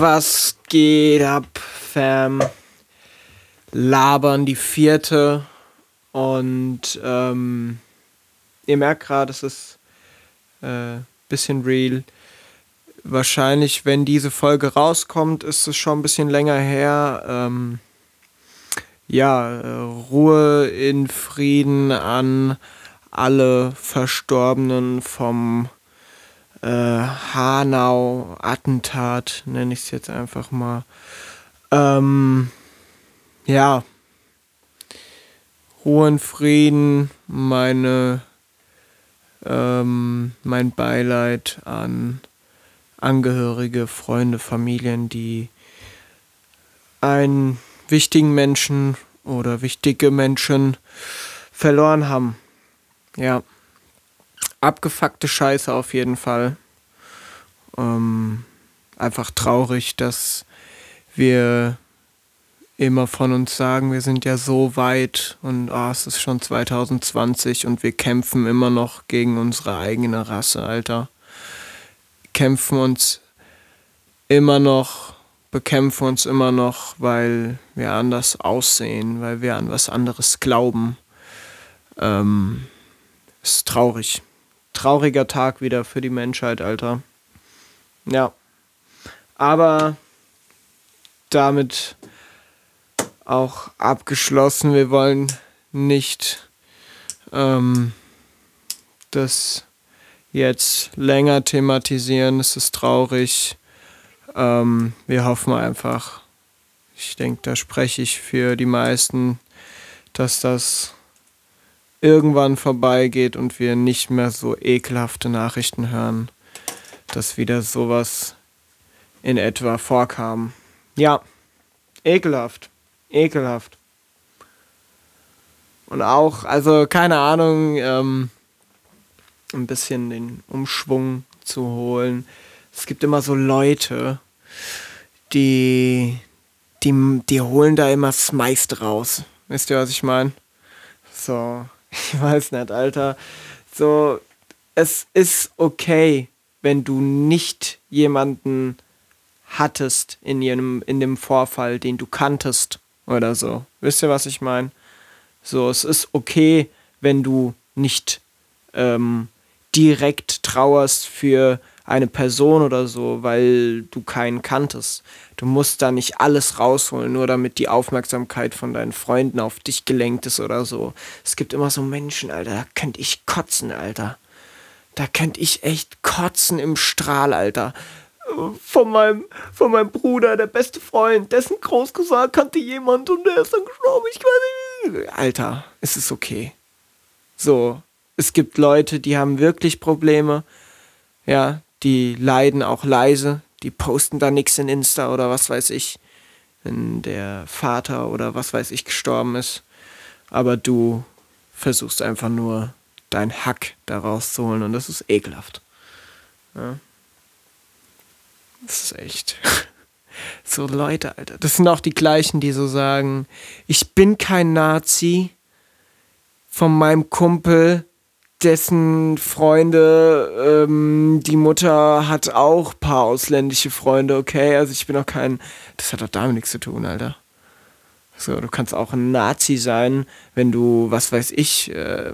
Was geht ab, Fam? Labern die vierte. Und ähm, ihr merkt gerade, es ist äh, bisschen real. Wahrscheinlich, wenn diese Folge rauskommt, ist es schon ein bisschen länger her. Ähm, ja, Ruhe in Frieden an alle Verstorbenen vom äh, Hanau-Attentat, nenne ich es jetzt einfach mal. Ähm, ja, und Frieden, meine, ähm, mein Beileid an Angehörige, Freunde, Familien, die einen wichtigen Menschen oder wichtige Menschen verloren haben. Ja abgefuckte Scheiße auf jeden Fall. Ähm, einfach traurig, dass wir immer von uns sagen, wir sind ja so weit und oh, es ist schon 2020 und wir kämpfen immer noch gegen unsere eigene Rasse, Alter. Kämpfen uns immer noch, bekämpfen uns immer noch, weil wir anders aussehen, weil wir an was anderes glauben. Ähm, ist traurig trauriger Tag wieder für die Menschheit, Alter. Ja. Aber damit auch abgeschlossen. Wir wollen nicht ähm, das jetzt länger thematisieren. Es ist traurig. Ähm, wir hoffen einfach, ich denke, da spreche ich für die meisten, dass das irgendwann vorbeigeht und wir nicht mehr so ekelhafte Nachrichten hören, dass wieder sowas in etwa vorkam. Ja, ekelhaft, ekelhaft. Und auch, also keine Ahnung, ähm, ein bisschen den Umschwung zu holen. Es gibt immer so Leute, die, die, die holen da immer Smeist raus. Wisst ihr, was ich meine? So, ich weiß nicht, Alter. So, es ist okay, wenn du nicht jemanden hattest in, jenem, in dem Vorfall, den du kanntest oder so. Wisst ihr, was ich meine? So, es ist okay, wenn du nicht ähm, direkt trauerst für eine Person oder so, weil du keinen kanntest. Du musst da nicht alles rausholen, nur damit die Aufmerksamkeit von deinen Freunden auf dich gelenkt ist oder so. Es gibt immer so Menschen, Alter, da könnte ich kotzen, Alter. Da könnte ich echt kotzen im Strahl, Alter. Von meinem, von meinem Bruder, der beste Freund, dessen Großcousin kannte jemand und der ist dann gestorben. Ich weiß nicht. Alter, es ist okay. So, es gibt Leute, die haben wirklich Probleme. Ja, die leiden auch leise, die posten da nichts in Insta oder was weiß ich, wenn der Vater oder was weiß ich gestorben ist. Aber du versuchst einfach nur dein Hack da rauszuholen und das ist ekelhaft. Ja. Das ist echt. So Leute, Alter. Das sind auch die gleichen, die so sagen, ich bin kein Nazi. Von meinem Kumpel dessen Freunde, ähm, die Mutter hat auch ein paar ausländische Freunde, okay? Also ich bin auch kein. Das hat doch damit nichts zu tun, Alter. So, du kannst auch ein Nazi sein, wenn du, was weiß ich, äh,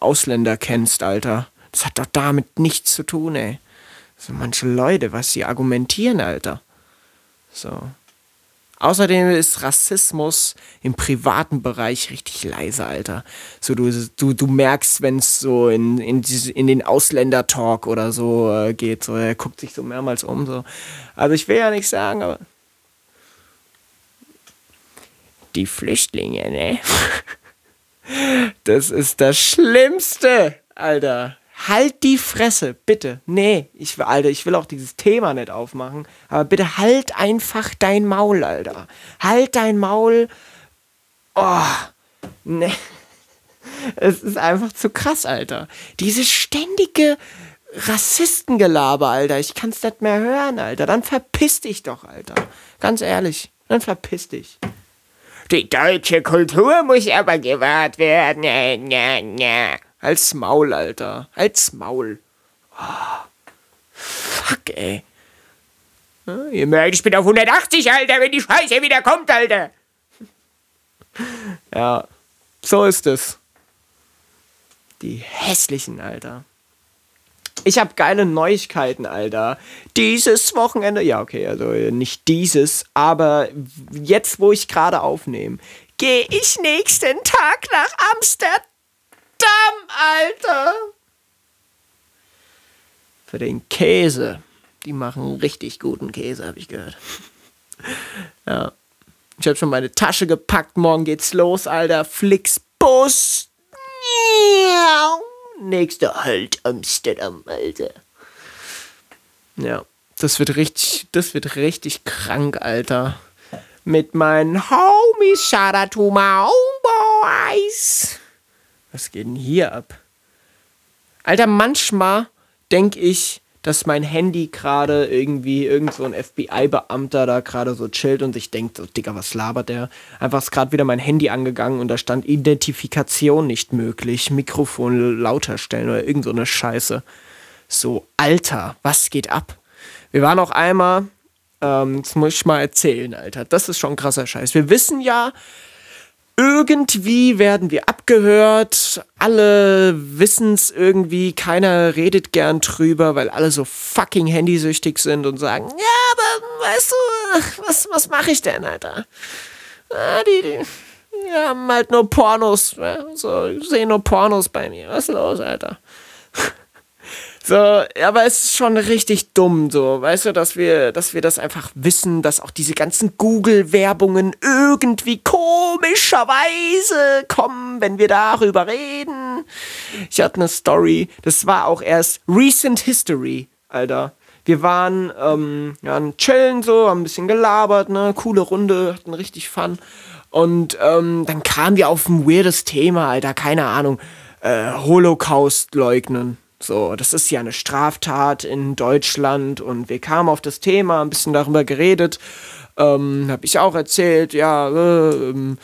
Ausländer kennst, Alter. Das hat doch damit nichts zu tun, ey. So manche Leute, was sie argumentieren, Alter. So. Außerdem ist Rassismus im privaten Bereich richtig leise, Alter. So, du, du, du merkst, wenn es so in, in, in den Ausländer-Talk oder so äh, geht, so, er guckt sich so mehrmals um. So. Also ich will ja nichts sagen, aber. Die Flüchtlinge, ne? Das ist das Schlimmste, Alter. Halt die Fresse, bitte. Nee, ich Alter, ich will auch dieses Thema nicht aufmachen. Aber bitte halt einfach dein Maul, Alter. Halt dein Maul. Oh, nee. Es ist einfach zu krass, Alter. Dieses ständige Rassistengelaber, Alter. Ich kann's nicht mehr hören, Alter. Dann verpiss dich doch, Alter. Ganz ehrlich. Dann verpiss dich. Die deutsche Kultur muss aber gewahrt werden. Ja, ja, ja. Halt's Maul, Alter. Halt's Maul. Oh, fuck, ey. Ihr merkt, ich bin auf 180, Alter, wenn die Scheiße wieder kommt, Alter. Ja, so ist es. Die hässlichen, Alter. Ich habe geile Neuigkeiten, Alter. Dieses Wochenende, ja, okay, also nicht dieses, aber jetzt, wo ich gerade aufnehme, gehe ich nächsten Tag nach Amsterdam, Alter. Für den Käse. Die machen richtig guten Käse, habe ich gehört. ja. Ich habe schon meine Tasche gepackt. Morgen geht's los, Alter. Flixbus. Nächster Halt Amsterdam, Alter. Ja, das wird richtig, das wird richtig krank, Alter. Mit meinen Homies, my homeboys. Was geht denn hier ab? Alter, manchmal denke ich, dass mein Handy gerade irgendwie irgend so ein FBI-Beamter da gerade so chillt und sich denkt, so, Digga, was labert der? Einfach ist gerade wieder mein Handy angegangen und da stand Identifikation nicht möglich, Mikrofon lauter stellen oder irgend so eine Scheiße. So, Alter, was geht ab? Wir waren auch einmal, ähm, das muss ich mal erzählen, Alter, das ist schon krasser Scheiß. Wir wissen ja, irgendwie werden wir abgehört, alle wissen es irgendwie, keiner redet gern drüber, weil alle so fucking handysüchtig sind und sagen, ja, aber weißt du, was, was mache ich denn, Alter? Ah, die, die, die haben halt nur Pornos, so, sehen nur Pornos bei mir. Was ist los, Alter? So, aber es ist schon richtig dumm, so, weißt du, dass wir, dass wir das einfach wissen, dass auch diese ganzen Google-Werbungen irgendwie komischerweise kommen, wenn wir darüber reden. Ich hatte eine Story, das war auch erst Recent History, Alter. Wir waren, ähm, ja, chillen so, haben ein bisschen gelabert, ne, coole Runde, hatten richtig Fun. Und ähm, dann kamen wir auf ein weirdes Thema, Alter, keine Ahnung, äh, Holocaust leugnen. So, das ist ja eine Straftat in Deutschland und wir kamen auf das Thema, ein bisschen darüber geredet. Ähm, habe ich auch erzählt, ja, äh, ähm,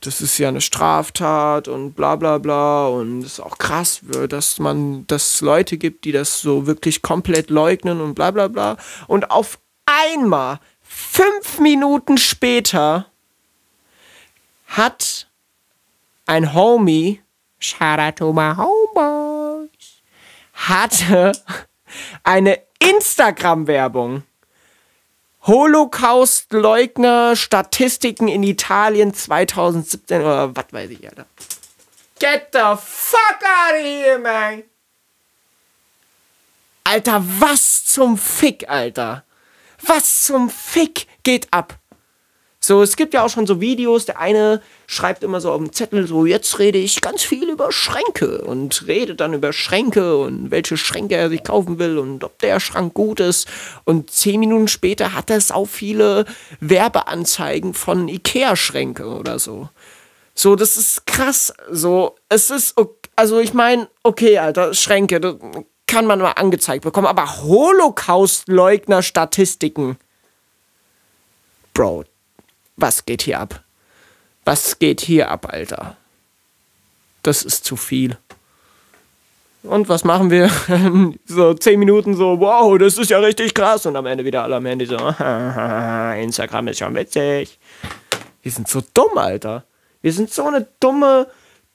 das ist ja eine Straftat und bla bla bla und es ist auch krass, dass man, dass es Leute gibt, die das so wirklich komplett leugnen und bla bla bla. Und auf einmal, fünf Minuten später, hat ein Homie, shout out to my homeboy, hatte eine Instagram-Werbung. Holocaust-Leugner, Statistiken in Italien 2017 oder was weiß ich, Alter. Get the fuck out of here, man! Alter, was zum Fick, Alter? Was zum Fick geht ab? So, es gibt ja auch schon so Videos, der eine schreibt immer so auf dem Zettel so, jetzt rede ich ganz viel über Schränke und redet dann über Schränke und welche Schränke er sich kaufen will und ob der Schrank gut ist. Und zehn Minuten später hat er auch viele Werbeanzeigen von Ikea-Schränke oder so. So, das ist krass. So, es ist, also ich meine, okay, Alter, Schränke, das kann man mal angezeigt bekommen, aber Holocaust-Leugner-Statistiken. Bro, was geht hier ab? Was geht hier ab, Alter? Das ist zu viel. Und was machen wir? so zehn Minuten so, wow, das ist ja richtig krass. Und am Ende wieder alle am Handy so, Instagram ist schon witzig. Wir sind so dumm, Alter. Wir sind so eine dumme,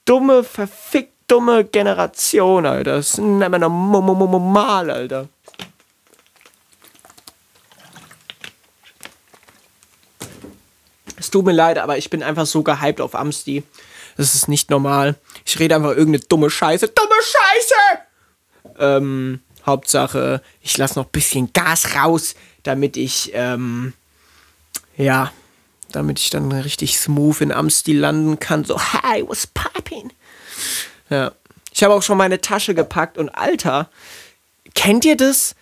dumme, verfickt dumme Generation, Alter. Das ist nicht mehr normal, Alter. Tut mir leid, aber ich bin einfach so gehypt auf Amsti. Das ist nicht normal. Ich rede einfach irgendeine dumme Scheiße. Dumme Scheiße! Ähm, Hauptsache, ich lasse noch ein bisschen Gas raus, damit ich, ähm, ja, damit ich dann richtig smooth in Amsti landen kann. So, hi, what's popping? Ja. Ich habe auch schon meine Tasche gepackt und Alter, kennt ihr das?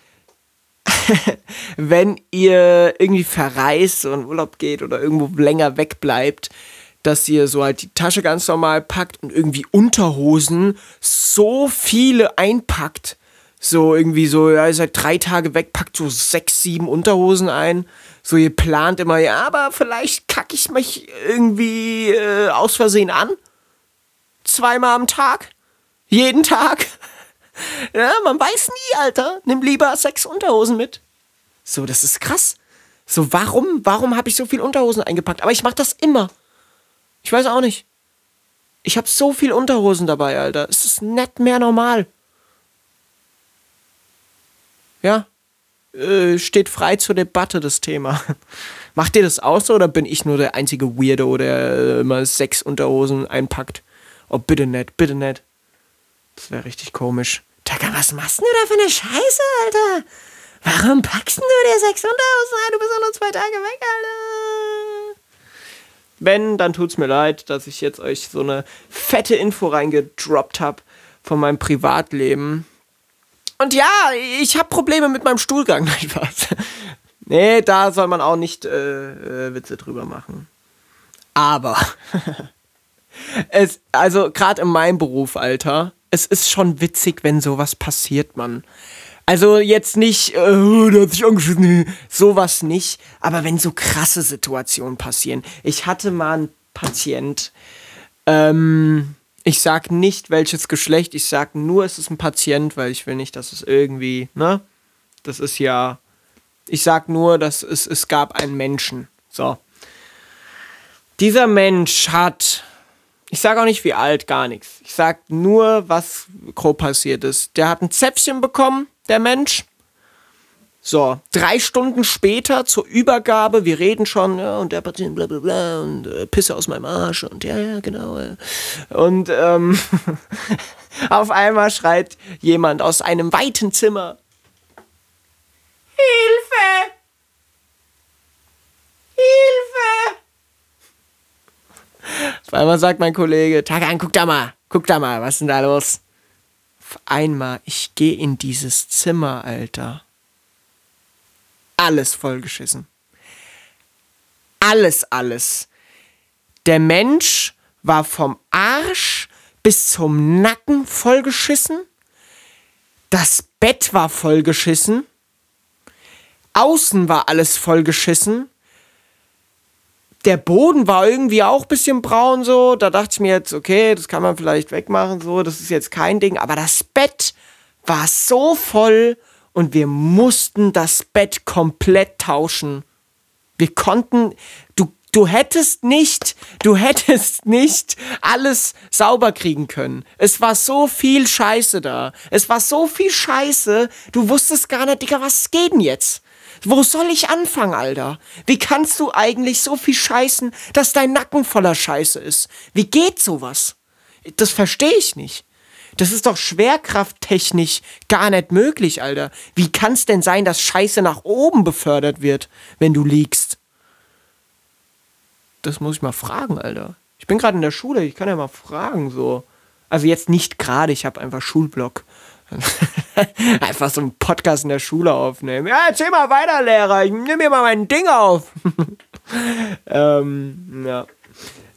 wenn ihr irgendwie verreist und Urlaub geht oder irgendwo länger wegbleibt, dass ihr so halt die Tasche ganz normal packt und irgendwie Unterhosen so viele einpackt. So irgendwie so, ja, ihr seid drei Tage weg, packt so sechs, sieben Unterhosen ein. So, ihr plant immer, ja, aber vielleicht kacke ich mich irgendwie äh, aus Versehen an. Zweimal am Tag. Jeden Tag. Ja, man weiß nie, Alter. Nimm lieber sechs Unterhosen mit. So, das ist krass. So, warum, warum habe ich so viel Unterhosen eingepackt? Aber ich mache das immer. Ich weiß auch nicht. Ich habe so viel Unterhosen dabei, Alter. Es ist nicht mehr normal. Ja. Äh, steht frei zur Debatte, das Thema. Macht ihr das auch so oder bin ich nur der einzige Weirdo, der äh, immer sechs Unterhosen einpackt? Oh, bitte nicht, bitte nicht. Das wäre richtig komisch. Taka, was machst du da für eine Scheiße, Alter? Warum packst du dir sechs Unterhosen ein? Du bist ja nur zwei Tage weg, Alter. Wenn, dann tut's mir leid, dass ich jetzt euch so eine fette Info reingedroppt habe von meinem Privatleben. Und ja, ich habe Probleme mit meinem Stuhlgang. Nein, was? Nee, da soll man auch nicht äh, äh, Witze drüber machen. Aber es, also gerade in meinem Beruf, Alter, es ist schon witzig, wenn sowas passiert, Mann. Also jetzt nicht, äh, der hat sich angeschissen, sowas nicht. Aber wenn so krasse Situationen passieren. Ich hatte mal einen Patient, ähm, ich sag nicht welches Geschlecht, ich sag nur, es ist ein Patient, weil ich will nicht, dass es irgendwie, ne? Das ist ja, ich sag nur, dass es, es gab einen Menschen. So. Dieser Mensch hat, ich sag auch nicht wie alt, gar nichts. Ich sag nur, was grob passiert ist. Der hat ein Zäpfchen bekommen, der Mensch. So, drei Stunden später zur Übergabe, wir reden schon, ja, und der Patient, bla bla bla, und äh, Pisse aus meinem Arsch, und ja, ja, genau. Äh. Und ähm, auf einmal schreit jemand aus einem weiten Zimmer: Hilfe! Hilfe! Auf einmal sagt mein Kollege: Tagan, guck da mal, guck da mal, was ist denn da los? Auf einmal, ich gehe in dieses Zimmer, Alter alles vollgeschissen. Alles, alles. Der Mensch war vom Arsch bis zum Nacken vollgeschissen. Das Bett war vollgeschissen. Außen war alles vollgeschissen. Der Boden war irgendwie auch ein bisschen braun so. Da dachte ich mir jetzt, okay, das kann man vielleicht wegmachen so. Das ist jetzt kein Ding. Aber das Bett war so voll und wir mussten das Bett komplett tauschen. Wir konnten, du, du hättest nicht, du hättest nicht alles sauber kriegen können. Es war so viel Scheiße da. Es war so viel Scheiße, du wusstest gar nicht, Digga, was geht denn jetzt? Wo soll ich anfangen, Alter? Wie kannst du eigentlich so viel scheißen, dass dein Nacken voller Scheiße ist? Wie geht sowas? Das verstehe ich nicht. Das ist doch schwerkrafttechnisch gar nicht möglich, Alter. Wie kann es denn sein, dass Scheiße nach oben befördert wird, wenn du liegst? Das muss ich mal fragen, Alter. Ich bin gerade in der Schule, ich kann ja mal fragen, so. Also jetzt nicht gerade, ich habe einfach Schulblock. einfach so einen Podcast in der Schule aufnehmen. Ja, erzähl mal weiter, Lehrer. Ich nehme mir mal mein Ding auf. ähm, ja.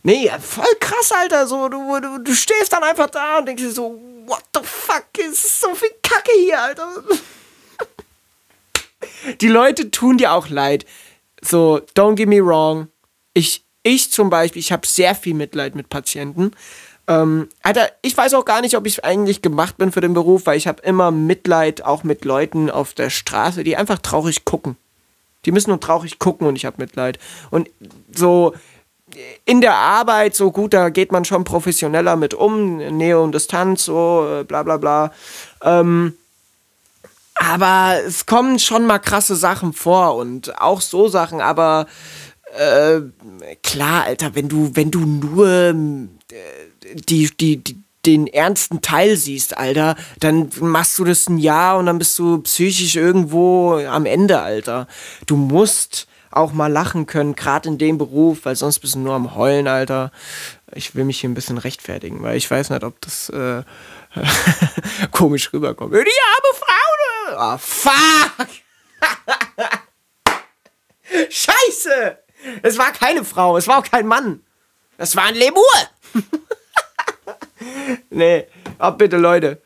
Nee, voll krass, Alter. So, du, du, du stehst dann einfach da und denkst dir so, what the fuck, es ist so viel Kacke hier, Alter. Die Leute tun dir auch leid. So, don't get me wrong. Ich, ich zum Beispiel, ich habe sehr viel Mitleid mit Patienten. Ähm, Alter, ich weiß auch gar nicht, ob ich eigentlich gemacht bin für den Beruf, weil ich habe immer Mitleid auch mit Leuten auf der Straße, die einfach traurig gucken. Die müssen nur traurig gucken und ich habe Mitleid. Und so, in der Arbeit so gut, da geht man schon professioneller mit um, Nähe und Distanz, so äh, bla bla bla. Ähm, aber es kommen schon mal krasse Sachen vor und auch so Sachen, aber äh, klar, Alter, wenn du, wenn du nur äh, die, die, die, den ernsten Teil siehst, Alter, dann machst du das ein Jahr und dann bist du psychisch irgendwo am Ende, Alter. Du musst auch mal lachen können, gerade in dem Beruf, weil sonst bist du nur am Heulen, Alter. Ich will mich hier ein bisschen rechtfertigen, weil ich weiß nicht, ob das äh, komisch rüberkommt. Die arme Frau! Ah, oh, fuck! Scheiße! Es war keine Frau, es war auch kein Mann. Es war ein Lemur! nee, oh, bitte Leute.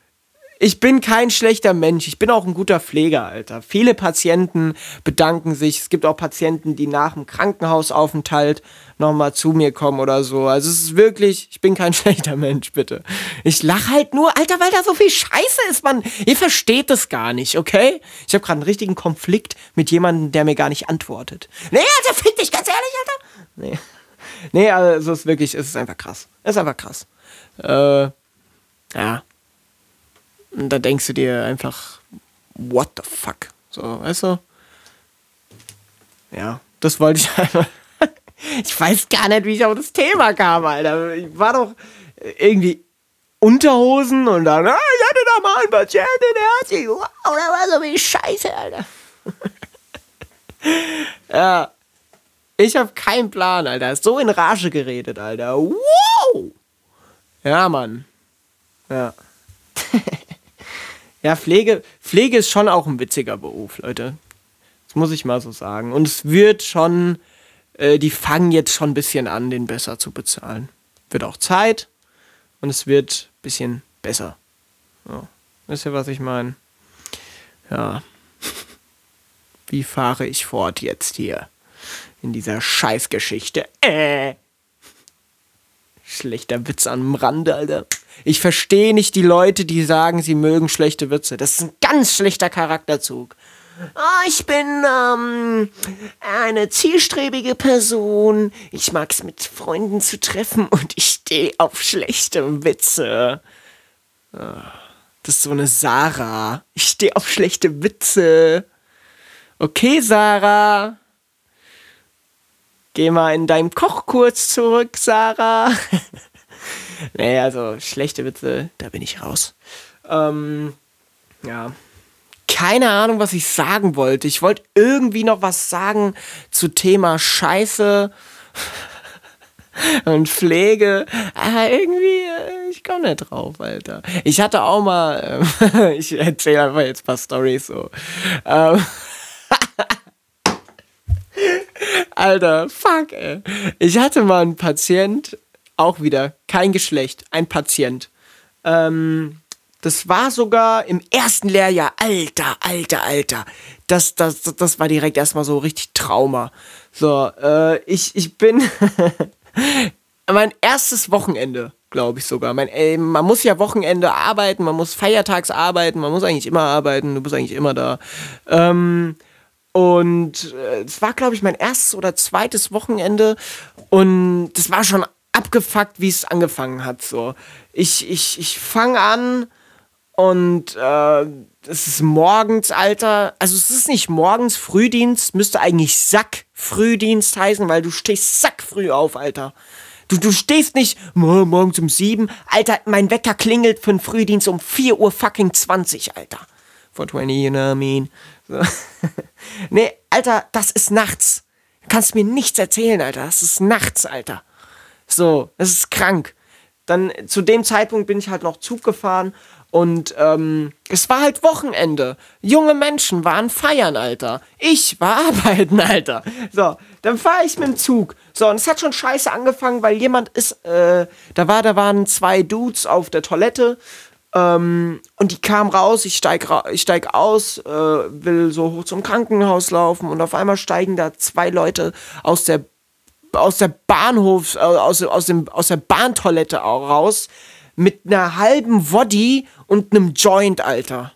ich bin kein schlechter Mensch. Ich bin auch ein guter Pfleger, Alter. Viele Patienten bedanken sich. Es gibt auch Patienten, die nach dem Krankenhausaufenthalt nochmal zu mir kommen oder so. Also es ist wirklich, ich bin kein schlechter Mensch, bitte. Ich lach halt nur, Alter, weil da so viel Scheiße ist, man. Ihr versteht das gar nicht, okay? Ich habe gerade einen richtigen Konflikt mit jemandem, der mir gar nicht antwortet. Nee, Alter, fick dich, ganz ehrlich, Alter. Nee. Nee, also es ist wirklich, es ist einfach krass. Es ist einfach krass. Äh, ja. Und da denkst du dir einfach, what the fuck? So, weißt du? Ja, das wollte ich einfach. ich weiß gar nicht, wie ich auf das Thema kam, Alter. Ich war doch irgendwie Unterhosen und dann, ah, ich hatte da mal einen Patienten, der hat sich, wow, da war so wie Scheiße, Alter. ja. Ich habe keinen Plan, Alter. So in Rage geredet, Alter. Wow! Ja, Mann. Ja. ja, Pflege, Pflege ist schon auch ein witziger Beruf, Leute. Das muss ich mal so sagen. Und es wird schon, äh, die fangen jetzt schon ein bisschen an, den besser zu bezahlen. Wird auch Zeit und es wird ein bisschen besser. Ja. Wisst ihr, was ich meine? Ja. Wie fahre ich fort jetzt hier? In dieser Scheißgeschichte. Äh. Schlechter Witz am Rande, Alter. Ich verstehe nicht die Leute, die sagen, sie mögen schlechte Witze. Das ist ein ganz schlechter Charakterzug. Oh, ich bin ähm, eine zielstrebige Person. Ich mag es mit Freunden zu treffen und ich stehe auf schlechte Witze. Das ist so eine Sarah. Ich stehe auf schlechte Witze. Okay, Sarah. Geh mal in deinem Kochkurs zurück, Sarah. nee, also schlechte Witze, da bin ich raus. Ähm, ja. Keine Ahnung, was ich sagen wollte. Ich wollte irgendwie noch was sagen zu Thema Scheiße und Pflege. Aber irgendwie, äh, ich komme nicht drauf, Alter. Ich hatte auch mal, äh, ich erzähle einfach jetzt ein paar Storys so. Ähm, Alter, fuck, ey. Ich hatte mal einen Patient, auch wieder, kein Geschlecht, ein Patient. Ähm, das war sogar im ersten Lehrjahr. Alter, alter, alter. Das, das, das war direkt erstmal so richtig Trauma. So, äh, ich, ich bin. mein erstes Wochenende, glaube ich sogar. Mein, ey, man muss ja Wochenende arbeiten, man muss feiertags arbeiten, man muss eigentlich immer arbeiten, du bist eigentlich immer da. Ähm, und äh, es war, glaube ich, mein erstes oder zweites Wochenende. Und das war schon abgefuckt, wie es angefangen hat. So. Ich, ich, ich fange an und äh, es ist morgens, Alter. Also es ist nicht morgens Frühdienst, müsste eigentlich Sack-Frühdienst heißen, weil du stehst sackfrüh auf, Alter. Du, du stehst nicht morgens um sieben. Alter, mein Wecker klingelt für den Frühdienst um 4 Uhr fucking 20, Alter. 420, you know what I mean? So. nee, Alter, das ist nachts. Du kannst mir nichts erzählen, Alter. Das ist nachts, Alter. So, das ist krank. Dann zu dem Zeitpunkt bin ich halt noch Zug gefahren und ähm, es war halt Wochenende. Junge Menschen waren feiern, Alter. Ich war arbeiten, Alter. So, dann fahre ich mit dem Zug. So, und es hat schon scheiße angefangen, weil jemand ist, äh, da war, da waren zwei Dudes auf der Toilette ähm, und die kam raus, ich steig, ra ich steig aus, äh, will so hoch zum Krankenhaus laufen und auf einmal steigen da zwei Leute aus der aus der Bahnhof, äh, aus, aus, dem, aus der Bahntoilette raus mit einer halben Woddy und einem Joint, Alter.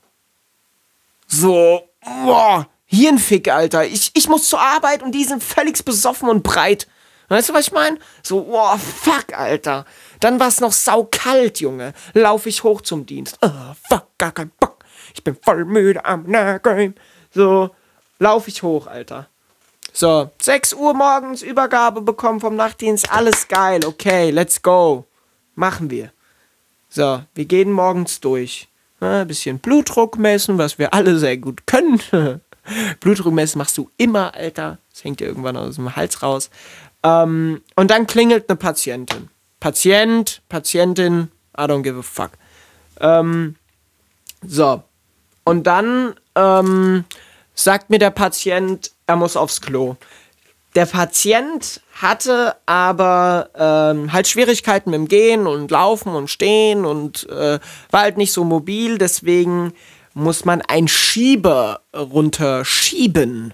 So, boah, Hirnfick, Alter. Ich, ich muss zur Arbeit und die sind völlig besoffen und breit. Weißt du, was ich meine? So, boah, fuck, Alter. Dann war es noch saukalt, Junge. Lauf ich hoch zum Dienst. Oh, fuck, gar kein Bock. Ich bin voll müde am Nageln. So, lauf ich hoch, Alter. So, 6 Uhr morgens Übergabe bekommen vom Nachtdienst. Alles geil. Okay, let's go. Machen wir. So, wir gehen morgens durch. Ein bisschen Blutdruck messen, was wir alle sehr gut können. Blutdruck messen machst du immer, Alter. Das hängt dir irgendwann aus dem Hals raus. Ähm, und dann klingelt eine Patientin. Patient, Patientin, I don't give a fuck. Ähm, so. Und dann ähm, sagt mir der Patient, er muss aufs Klo. Der Patient hatte aber ähm, halt Schwierigkeiten mit dem Gehen und Laufen und Stehen und äh, war halt nicht so mobil, deswegen muss man ein Schieber runterschieben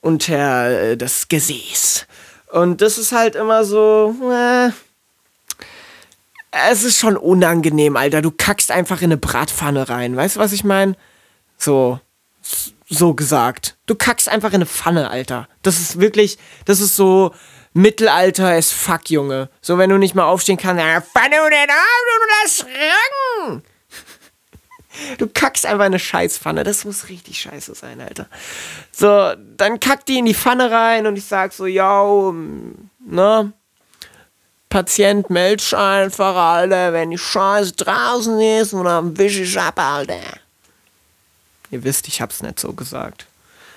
unter äh, das Gesäß. Und das ist halt immer so, äh, es ist schon unangenehm, Alter. Du kackst einfach in eine Bratpfanne rein. Weißt du, was ich meine? So, so gesagt. Du kackst einfach in eine Pfanne, Alter. Das ist wirklich, das ist so Mittelalter as fuck, Junge. So, wenn du nicht mal aufstehen kannst, Pfanne und den Arm und das Rang. Du kackst einfach in eine Scheißpfanne. Das muss richtig scheiße sein, Alter. So, dann kackt die in die Pfanne rein und ich sag so, yo, ne? Patient meldet einfach, Alter, wenn die Scheiße draußen ist und dann wisch ich ab, Alter. Ihr wisst, ich hab's nicht so gesagt.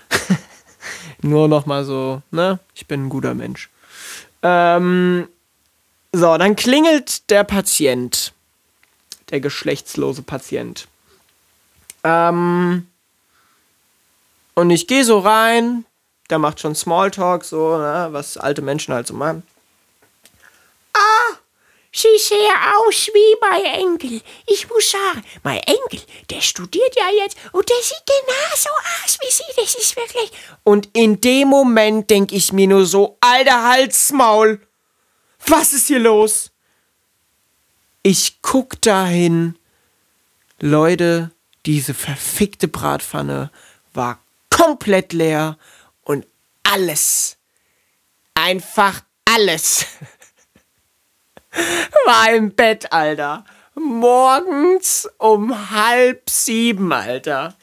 Nur nochmal so, ne? Ich bin ein guter Mensch. Ähm, so, dann klingelt der Patient. Der geschlechtslose Patient. Ähm, und ich gehe so rein. Der macht schon Smalltalk, so, ne, was alte Menschen halt so machen. Sie sehen aus wie mein Enkel. Ich muss sagen, mein Enkel, der studiert ja jetzt und der sieht genauso aus wie Sie. Das ist wirklich. Und in dem Moment denke ich mir nur so, alter Halsmaul, was ist hier los? Ich guck dahin. Leute, diese verfickte Bratpfanne war komplett leer und alles, einfach alles war im Bett, Alter. Morgens um halb sieben, Alter.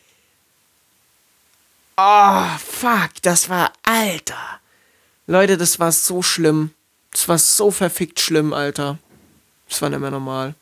Oh, fuck, das war, Alter. Leute, das war so schlimm. Das war so verfickt schlimm, Alter. Das war nicht mehr normal.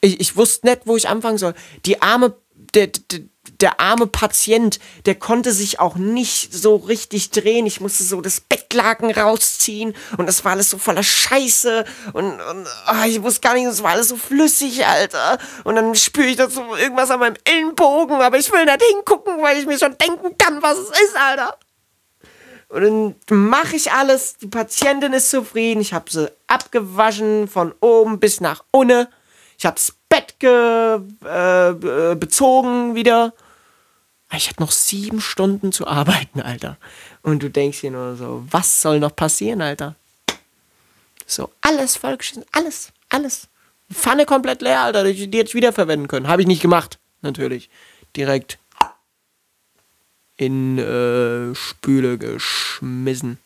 Ich, ich wusste nicht, wo ich anfangen soll. Die arme, der, der, der arme Patient, der konnte sich auch nicht so richtig drehen. Ich musste so das Bettlaken rausziehen und das war alles so voller Scheiße und, und oh, ich wusste gar nicht, das war alles so flüssig, Alter. Und dann spüre ich da so irgendwas an meinem Ellenbogen, aber ich will nicht hingucken, weil ich mir schon denken kann, was es ist, Alter. Und dann mache ich alles, die Patientin ist zufrieden, ich habe sie abgewaschen von oben bis nach unten. Ich habe das Ge, äh, bezogen wieder. Ich hatte noch sieben Stunden zu arbeiten, Alter. Und du denkst dir nur so, was soll noch passieren, Alter? So, alles vollgeschissen, alles, alles. Pfanne komplett leer, Alter, die, die hätte ich wiederverwenden können. Habe ich nicht gemacht, natürlich. Direkt in äh, Spüle geschmissen.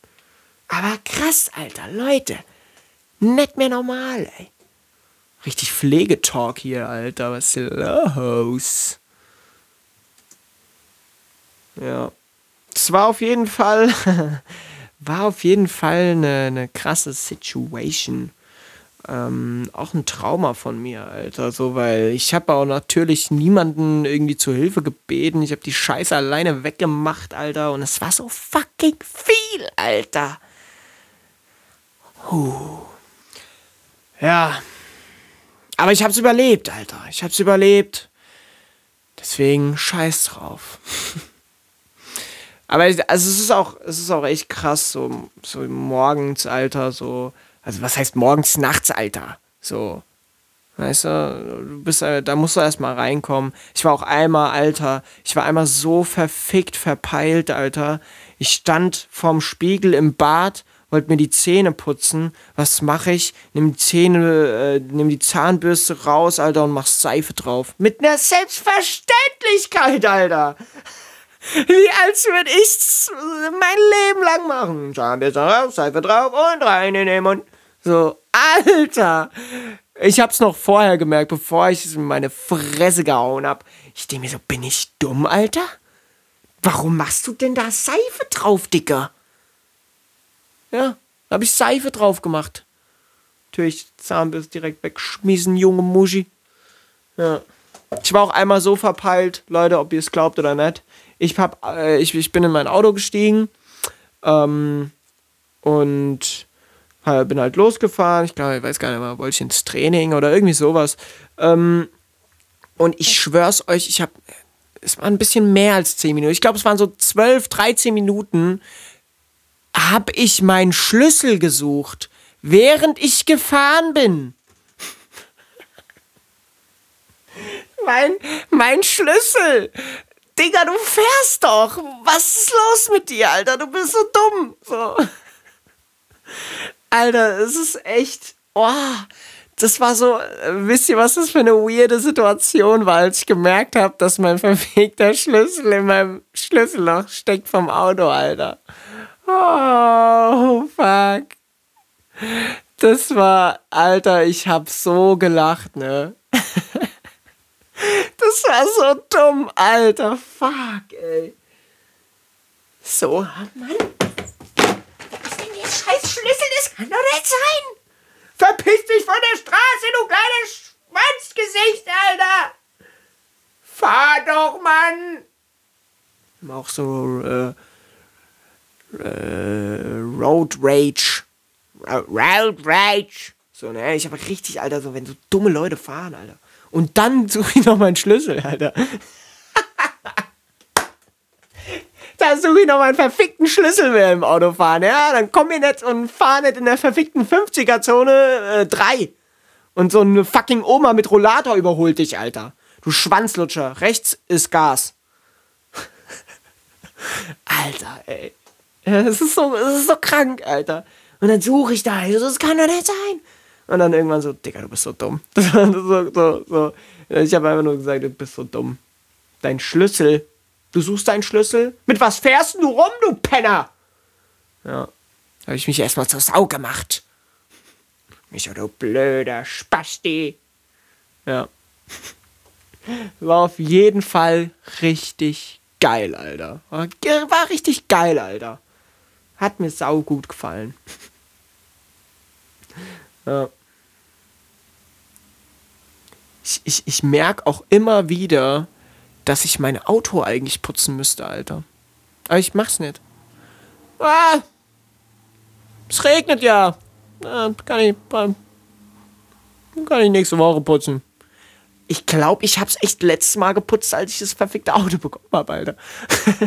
Aber krass, Alter, Leute. Nicht mehr normal, ey. Richtig Pflegetalk hier, Alter. Was ist los? Ja. Es war auf jeden Fall, war auf jeden Fall eine, eine krasse Situation. Ähm, auch ein Trauma von mir, Alter. So, weil ich habe auch natürlich niemanden irgendwie zur Hilfe gebeten. Ich habe die Scheiße alleine weggemacht, Alter. Und es war so fucking viel, Alter. Huh. Ja. Aber ich hab's überlebt, Alter. Ich hab's überlebt. Deswegen scheiß drauf. Aber also es ist auch, es ist auch echt krass, so, so morgens, Alter, so, also was heißt morgens, nachts, Alter? So, weißt du, du bist, da musst du erstmal reinkommen. Ich war auch einmal, Alter, ich war einmal so verfickt, verpeilt, Alter. Ich stand vorm Spiegel im Bad, wollte mir die Zähne putzen. Was mache ich? Nimm die Zähne, äh, nimm die Zahnbürste raus, Alter, und mach Seife drauf. Mit einer Selbstverständlichkeit, Alter. Wie als würde ich's mein Leben lang machen. Zahnbürste drauf, Seife drauf und rein in den Mund. So, Alter. Ich hab's noch vorher gemerkt, bevor ich es in meine Fresse gehauen hab. Ich denke mir so, bin ich dumm, Alter? Warum machst du denn da Seife drauf, Dicker? Ja, hab ich Seife drauf gemacht. Natürlich Zahnbürste direkt wegschmissen, junge Muschi. Ja. Ich war auch einmal so verpeilt, Leute, ob ihr es glaubt oder nicht. Ich, hab, äh, ich, ich bin in mein Auto gestiegen ähm, und äh, bin halt losgefahren. Ich glaube, ich weiß gar nicht mehr, wollte ich ins Training oder irgendwie sowas. Ähm, und ich schwör's euch, ich habe, es war ein bisschen mehr als 10 Minuten. Ich glaube, es waren so 12, 13 Minuten, hab ich meinen Schlüssel gesucht, während ich gefahren bin. mein, mein Schlüssel. Digga, du fährst doch. Was ist los mit dir, Alter? Du bist so dumm. So. Alter, es ist echt. Oh, das war so. Wisst ihr, was das für eine weirde Situation war, als ich gemerkt habe, dass mein verfegter Schlüssel in meinem Schlüsselloch steckt vom Auto, Alter. Oh, fuck. Das war, Alter, ich hab so gelacht, ne? Das war so dumm, Alter. Fuck, ey. So, Mann. Was ist denn der scheiß Schlüssel? Das kann doch nicht sein. Verpiss dich von der Straße, du kleines Schwanzgesicht, Alter! Fahr doch, Mann! Auch so äh, Road Rage. Road Rage. So, ne? Ich habe richtig, Alter, so, wenn so dumme Leute fahren, Alter. Und dann suche ich noch meinen Schlüssel, Alter. da suche ich noch meinen verfickten Schlüssel mehr im Auto fahren. Ja, dann komm ich nicht und fahr nicht in der verfickten 50er-Zone 3. Äh, und so eine fucking Oma mit Rollator überholt dich, Alter. Du Schwanzlutscher. Rechts ist Gas. Alter, ey. Es ist so, es ist so krank, Alter. Und dann suche ich da, das kann doch nicht sein. Und dann irgendwann so, Digga, du bist so dumm. so, so, so. Ich habe einfach nur gesagt, du bist so dumm. Dein Schlüssel. Du suchst deinen Schlüssel? Mit was fährst du rum, du Penner? Ja. Habe ich mich erstmal zur Sau gemacht. Micha, du blöder Spasti. Ja. War auf jeden Fall richtig geil, Alter. War richtig geil, Alter. Hat mir sau gut gefallen. Ja. Ich, ich, ich merke auch immer wieder, dass ich mein Auto eigentlich putzen müsste, Alter. Aber ich mach's nicht. Ah, es regnet ja. Ah, kann ich, kann ich nächste Woche putzen. Ich glaube, ich hab's echt letztes Mal geputzt, als ich das verfickte Auto bekommen habe, Alter.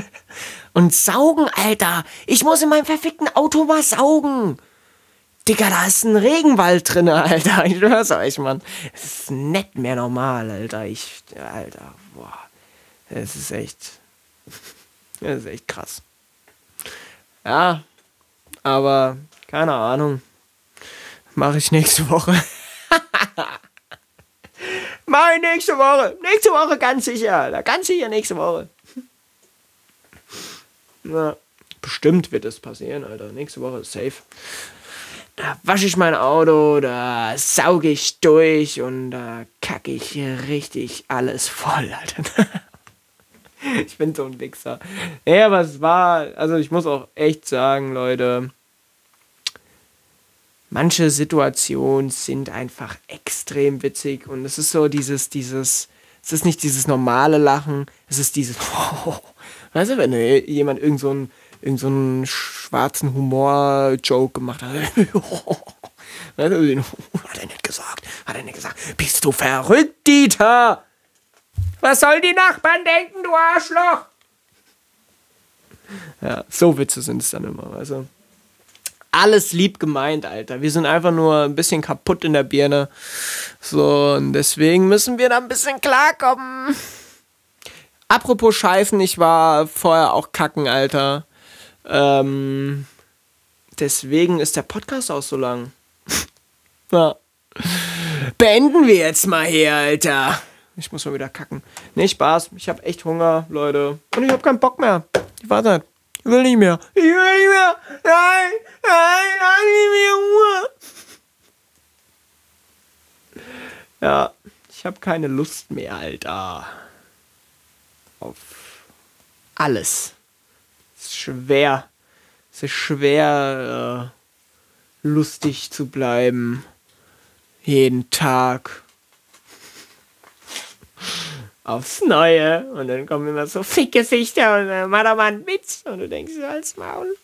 Und saugen, Alter. Ich muss in meinem verfickten Auto mal saugen. Digga, da ist ein Regenwald drin, Alter. Ich schwör's euch, Mann. Es ist nicht mehr normal, Alter. Ich, Alter, boah. Es ist echt, es ist echt krass. Ja, aber keine Ahnung. Mache ich nächste Woche. Mach ich nächste Woche. Nächste Woche ganz sicher, Alter. Ganz sicher nächste Woche. Na, bestimmt wird das passieren, Alter. Nächste Woche ist safe da wasche ich mein Auto, da sauge ich durch und da kacke ich richtig alles voll, Alter. ich bin so ein Wichser. Ja, aber es war, also ich muss auch echt sagen, Leute, manche Situationen sind einfach extrem witzig und es ist so dieses, dieses, es ist nicht dieses normale Lachen, es ist dieses, weißt du, wenn jemand irgend so ein irgend so einen schwarzen Humor-Joke gemacht hat. hat er nicht gesagt. Hat er nicht gesagt. Bist du verrückt, Dieter? Was sollen die Nachbarn denken, du Arschloch? Ja, so Witze sind es dann immer. Also alles lieb gemeint, Alter. Wir sind einfach nur ein bisschen kaputt in der Birne. So, und deswegen müssen wir da ein bisschen klarkommen. Apropos Scheißen, ich war vorher auch kacken, Alter. Ähm, deswegen ist der Podcast auch so lang. ja. Beenden wir jetzt mal hier, Alter. Ich muss mal wieder kacken. Nee, Spaß. Ich hab echt Hunger, Leute. Und ich hab keinen Bock mehr. Ich warte. Ich will nicht mehr. Ich will nicht mehr. Nein, nein, nein, nicht mehr Ruhe. Ja, ich hab keine Lust mehr, Alter. Auf alles ist schwer. Es ist schwer, äh, lustig zu bleiben. Jeden Tag. Aufs Neue. Und dann kommen immer so Fickgesichter und dann macht er mal einen Witz. Und du denkst, als Maul.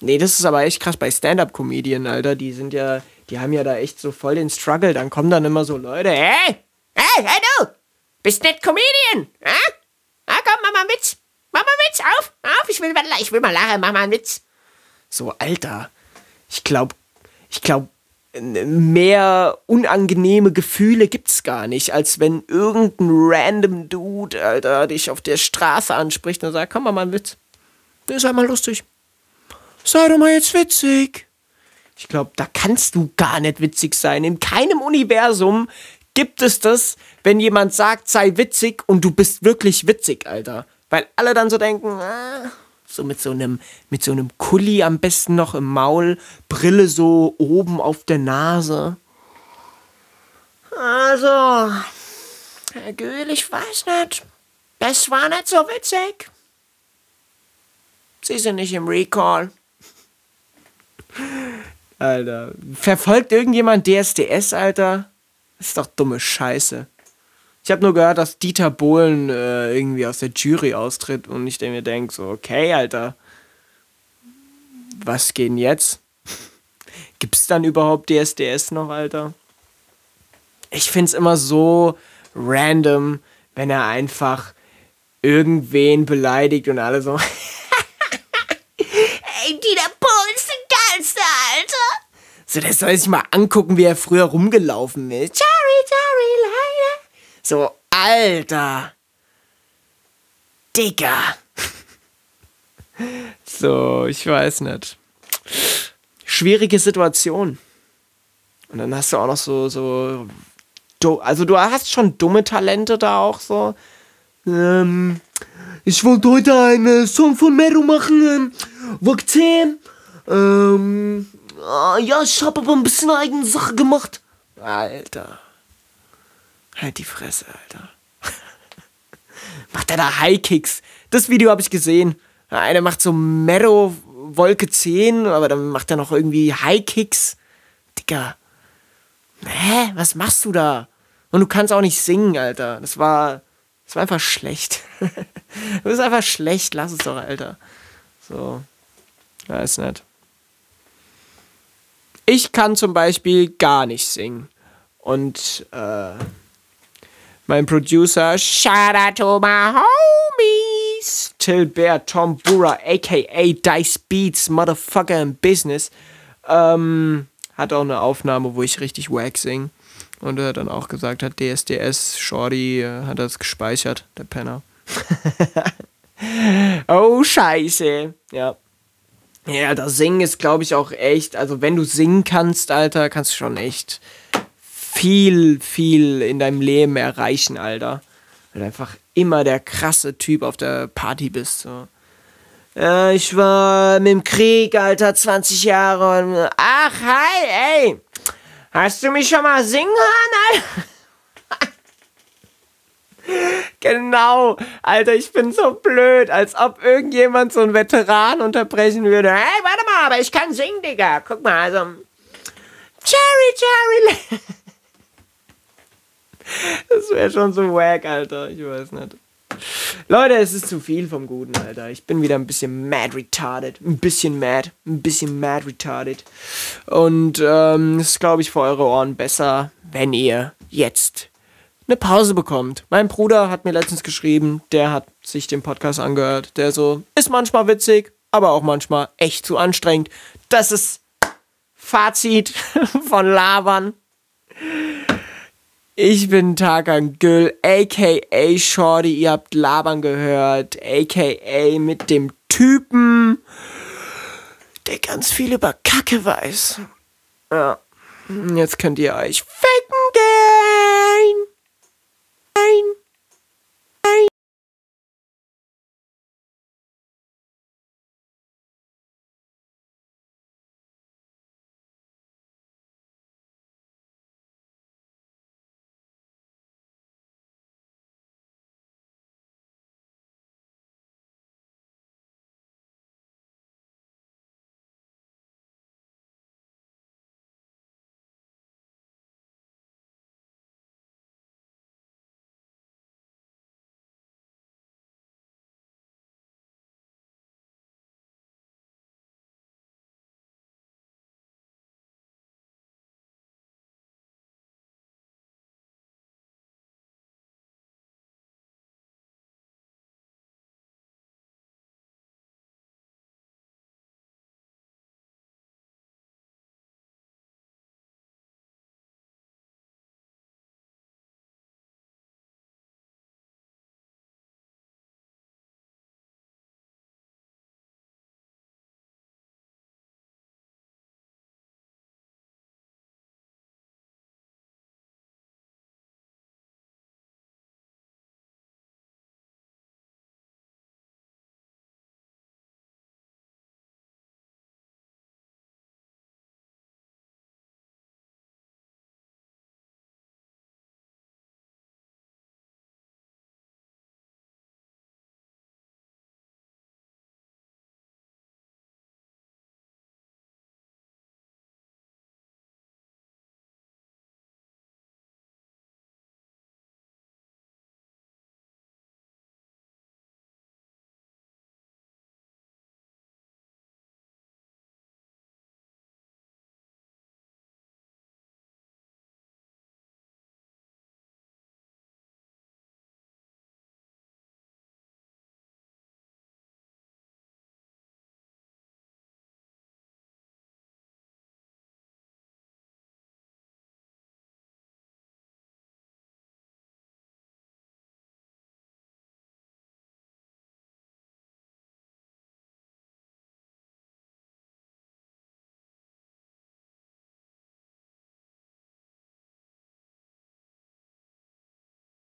Nee, das ist aber echt krass bei Stand-Up-Comedien, Alter. Die sind ja, die haben ja da echt so voll den Struggle. Dann kommen dann immer so Leute, hey, hey, hey du, bist nicht Comedian, mach mal einen Witz. Mach mal einen Witz, auf, auf, ich will, ich will mal lachen, mach mal einen Witz. So, Alter, ich glaube, ich glaube, mehr unangenehme Gefühle gibt's gar nicht, als wenn irgendein random Dude, Alter, dich auf der Straße anspricht und sagt, komm mal, mal ein Witz. Das ist einmal lustig. Sei doch mal jetzt witzig. Ich glaube, da kannst du gar nicht witzig sein. In keinem Universum gibt es das, wenn jemand sagt, sei witzig und du bist wirklich witzig, Alter. Weil alle dann so denken, ah, so mit so einem, mit so einem Kulli am besten noch im Maul, Brille so oben auf der Nase. Also, Herr Gül, ich weiß nicht. Das war nicht so witzig. Sie sind nicht im Recall. Alter. Verfolgt irgendjemand DSDS, Alter? Das ist doch dumme Scheiße. Ich habe nur gehört, dass Dieter Bohlen äh, irgendwie aus der Jury austritt und ich mir denke so, okay, Alter, was geht denn jetzt? Gibt's dann überhaupt DSDS noch, Alter? Ich find's immer so random, wenn er einfach irgendwen beleidigt und alle so. Ey, Dieter Bohlen ist der geilste, Alter! So, der soll sich mal angucken, wie er früher rumgelaufen ist. Leider. So, Alter. Digga. so, ich weiß nicht. Schwierige Situation. Und dann hast du auch noch so, so, also du hast schon dumme Talente da auch so. Ähm, ich wollte heute einen Song von Mero machen, ähm, 10. Ähm, ah, ja, ich habe aber ein bisschen eigene Sache gemacht. Alter. Halt die Fresse, Alter. macht er da High-Kicks? Das Video habe ich gesehen. Einer macht so Mero Wolke 10, aber dann macht er noch irgendwie High-Kicks. Digga. Hä? Was machst du da? Und du kannst auch nicht singen, Alter. Das war. Das war einfach schlecht. das ist einfach schlecht. Lass es doch, Alter. So. Weiß nicht. Ich kann zum Beispiel gar nicht singen. Und äh, mein Producer, shout out to my homies, Till Bear, Tom Bura, aka Dice Beats, Motherfucker in Business, ähm, hat auch eine Aufnahme, wo ich richtig wack sing. Und er dann auch gesagt hat, DSDS, Shorty, äh, hat das gespeichert, der Penner. oh, scheiße. Ja. Ja, das Singen ist, glaube ich, auch echt. Also, wenn du singen kannst, Alter, kannst du schon echt viel, viel in deinem Leben erreichen, Alter. Weil du einfach immer der krasse Typ auf der Party bist. So. Ja, ich war mit dem Krieg, Alter, 20 Jahre. Und, ach, hi, ey. Hast du mich schon mal singen hören, Alter? Genau, Alter, ich bin so blöd, als ob irgendjemand so einen Veteran unterbrechen würde. Hey, warte mal, aber ich kann singen, Digga. Guck mal, also. Cherry, Cherry. Das wäre schon so wack, Alter. Ich weiß nicht. Leute, es ist zu viel vom Guten, Alter. Ich bin wieder ein bisschen mad retarded. Ein bisschen mad. Ein bisschen mad retarded. Und ähm, es ist, glaube ich, für eure Ohren besser, wenn ihr jetzt eine Pause bekommt. Mein Bruder hat mir letztens geschrieben, der hat sich den Podcast angehört. Der so, ist manchmal witzig, aber auch manchmal echt zu anstrengend. Das ist Fazit von Labern. Ich bin Tarkan Gül, aka Shorty. Ihr habt Labern gehört, aka mit dem Typen, der ganz viel über Kacke weiß. Ja, jetzt könnt ihr euch